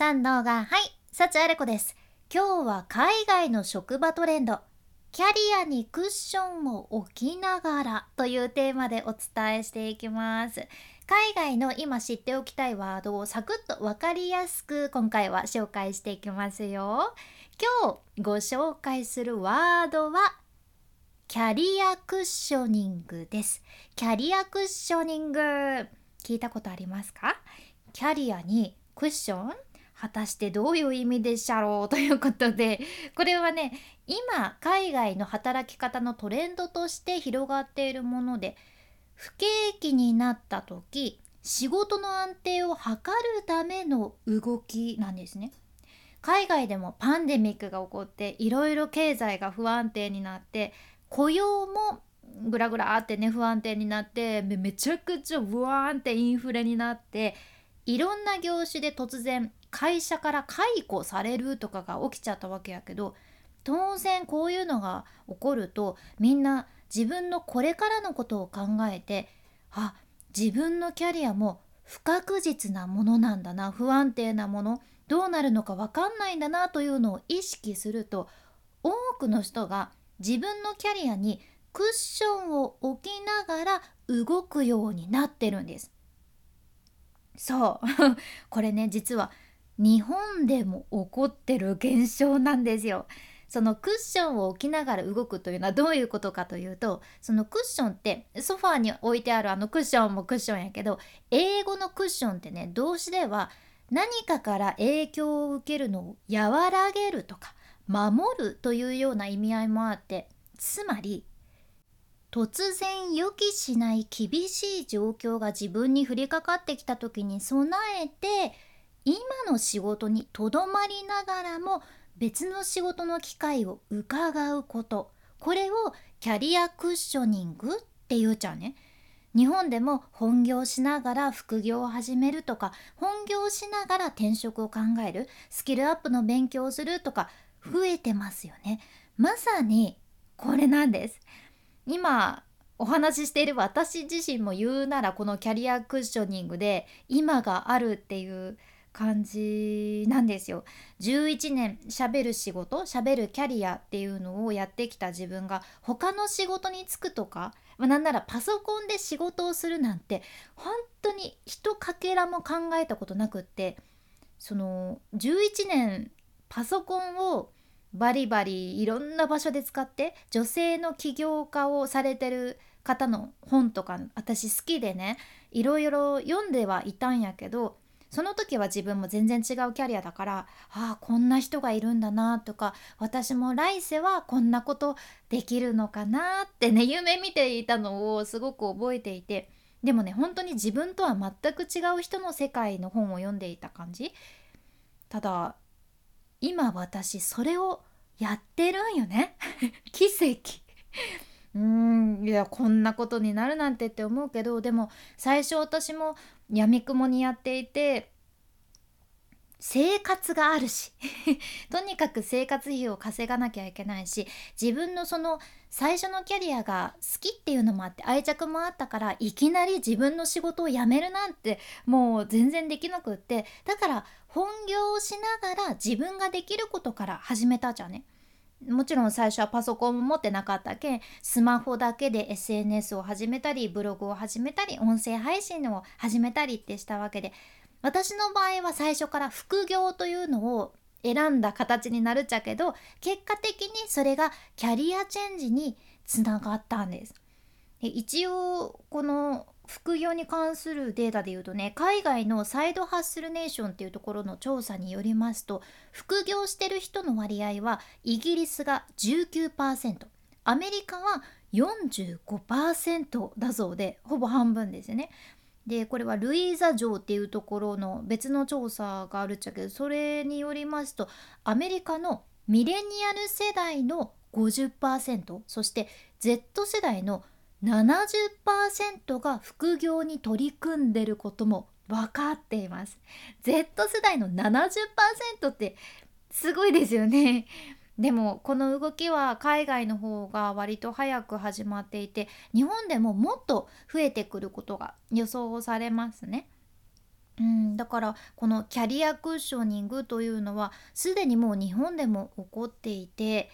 さん動画はい幸あれ子です。今日は海外の職場トレンド。キャリアにクッションを置きながらというテーマでお伝えしていきます。海外の今知っておきたいワードをサクッと分かりやすく今回は紹介していきますよ。今日ご紹介するワードはキャリアクッショニングです。キャリアクッショニング。聞いたことありますか？キャリアにクッション果たしてどういう意味でしゃろうということで これはね今海外の働き方のトレンドとして広がっているもので不景気になった時仕事の安定を図るための動きなんですね。海外でもパンデミックが起こっていろいろ経済が不安定になって雇用もグラグラってね不安定になってめちゃくちゃブワーンってインフレになっていろんな業種で突然会社から解雇されるとかが起きちゃったわけやけど当然こういうのが起こるとみんな自分のこれからのことを考えてあ自分のキャリアも不確実なものなんだな不安定なものどうなるのか分かんないんだなというのを意識すると多くの人が自分のキャリアにクッションを置きながら動くようになってるんです。そう これね実は日本でも起こってる現象なんですよ。そのクッションを置きながら動くというのはどういうことかというとそのクッションってソファーに置いてあるあのクッションもクッションやけど英語のクッションってね動詞では何かから影響を受けるのを和らげるとか守るというような意味合いもあってつまり突然予期しない厳しい状況が自分に降りかかってきた時に備えて今の仕事にとどまりながらも別の仕事の機会を伺うことこれをキャリアクッショニングって言うちゃうね。日本でも本業しながら副業を始めるとか本業しながら転職を考えるスキルアップの勉強をするとか増えてますよね。まさにこれなんです。今お話ししている私自身も言うならこのキャリアクッショニングで今があるっていう感じなんですよ。11年しゃべる仕事しゃべるキャリアっていうのをやってきた自分が他の仕事に就くとか、ま、なんならパソコンで仕事をするなんて本当に一かけらも考えたことなくってその11年パソコンをバリバリいろんな場所で使って女性の起業家をされてる方の本とか私好きでねいろいろ読んではいたんやけどその時は自分も全然違うキャリアだからああこんな人がいるんだなとか私も来世はこんなことできるのかなってね夢見ていたのをすごく覚えていてでもね本当に自分とは全く違う人の世界の本を読んでいた感じ。ただ今私それをやってるんよね。奇跡。うーんいやこんなことになるなんてって思うけどでも最初私もやみくもにやっていて生活があるし とにかく生活費を稼がなきゃいけないし自分のその最初のキャリアが好きっていうのもあって愛着もあったからいきなり自分の仕事を辞めるなんてもう全然できなくってだから本業をしながら自分ができることから始めたじゃんね。もちろん最初はパソコンも持ってなかったけんスマホだけで SNS を始めたりブログを始めたり音声配信を始めたりってしたわけで私の場合は最初から副業というのを選んだ形になるっちゃけど結果的にそれがキャリアチェンジにつながったんです。で一応この副業に関するデータで言うとね海外のサイドハッスルネーションっていうところの調査によりますと副業してる人の割合はイギリスが19%アメリカは45%だそうでほぼ半分ですよね。でこれはルイーザ城っていうところの別の調査があるっちゃけどそれによりますとアメリカのミレニアル世代の50%そして Z 世代の70%が副業に取り組んでることも分かっています。Z 世代の70%ってすごいですよね。でもこの動きは海外の方が割と早く始まっていて日本でももっと増えてくることが予想されますね。うん、だからこのキャリアクッショニングというのはすでにもう日本でも起こっていて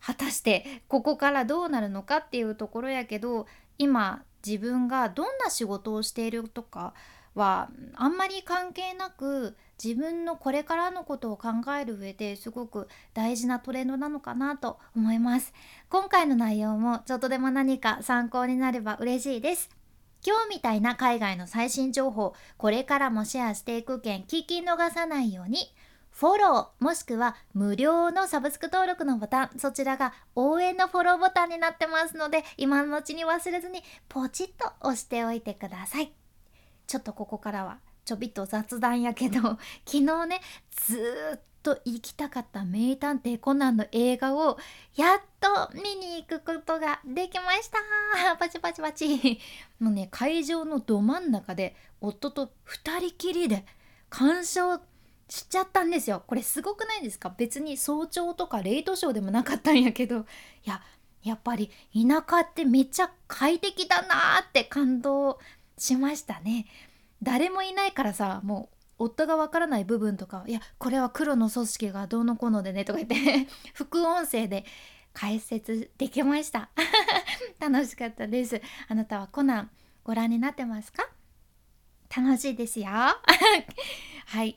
果たしてここからどうなるのかっていうところやけど今自分がどんな仕事をしているとかはあんまり関係なく自分のこれからのことを考える上ですごく大事なトレンドなのかなと思います。今回の内容もちょっとでも何か参考になれば嬉しいです。今日みたいな海外の最新情報これからもシェアしていく件聞き逃さないように。フォローもしくは無料のサブスク登録のボタンそちらが応援のフォローボタンになってますので今のうちに忘れずにポチッと押しておいてください。ちょっとここからはちょびっと雑談やけど昨日ねずっと行きたかった名探偵コナンの映画をやっと見に行くことができました。パチパチパチ。もうね会場のど真ん中で夫と2人きりで鑑賞しちゃったんですよ。これすごくないですか？別に早朝とかレイトショーでもなかったんやけど。いややっぱり田舎ってめっちゃ快適だなーって感動しましたね。誰もいないからさもう夫がわからない部分とかいやこれは黒の組織がどうのこうのでねとか言って 副音声で解説できました。楽しかったです。あなたはコナンご覧になってますか？楽しいですよ。はい。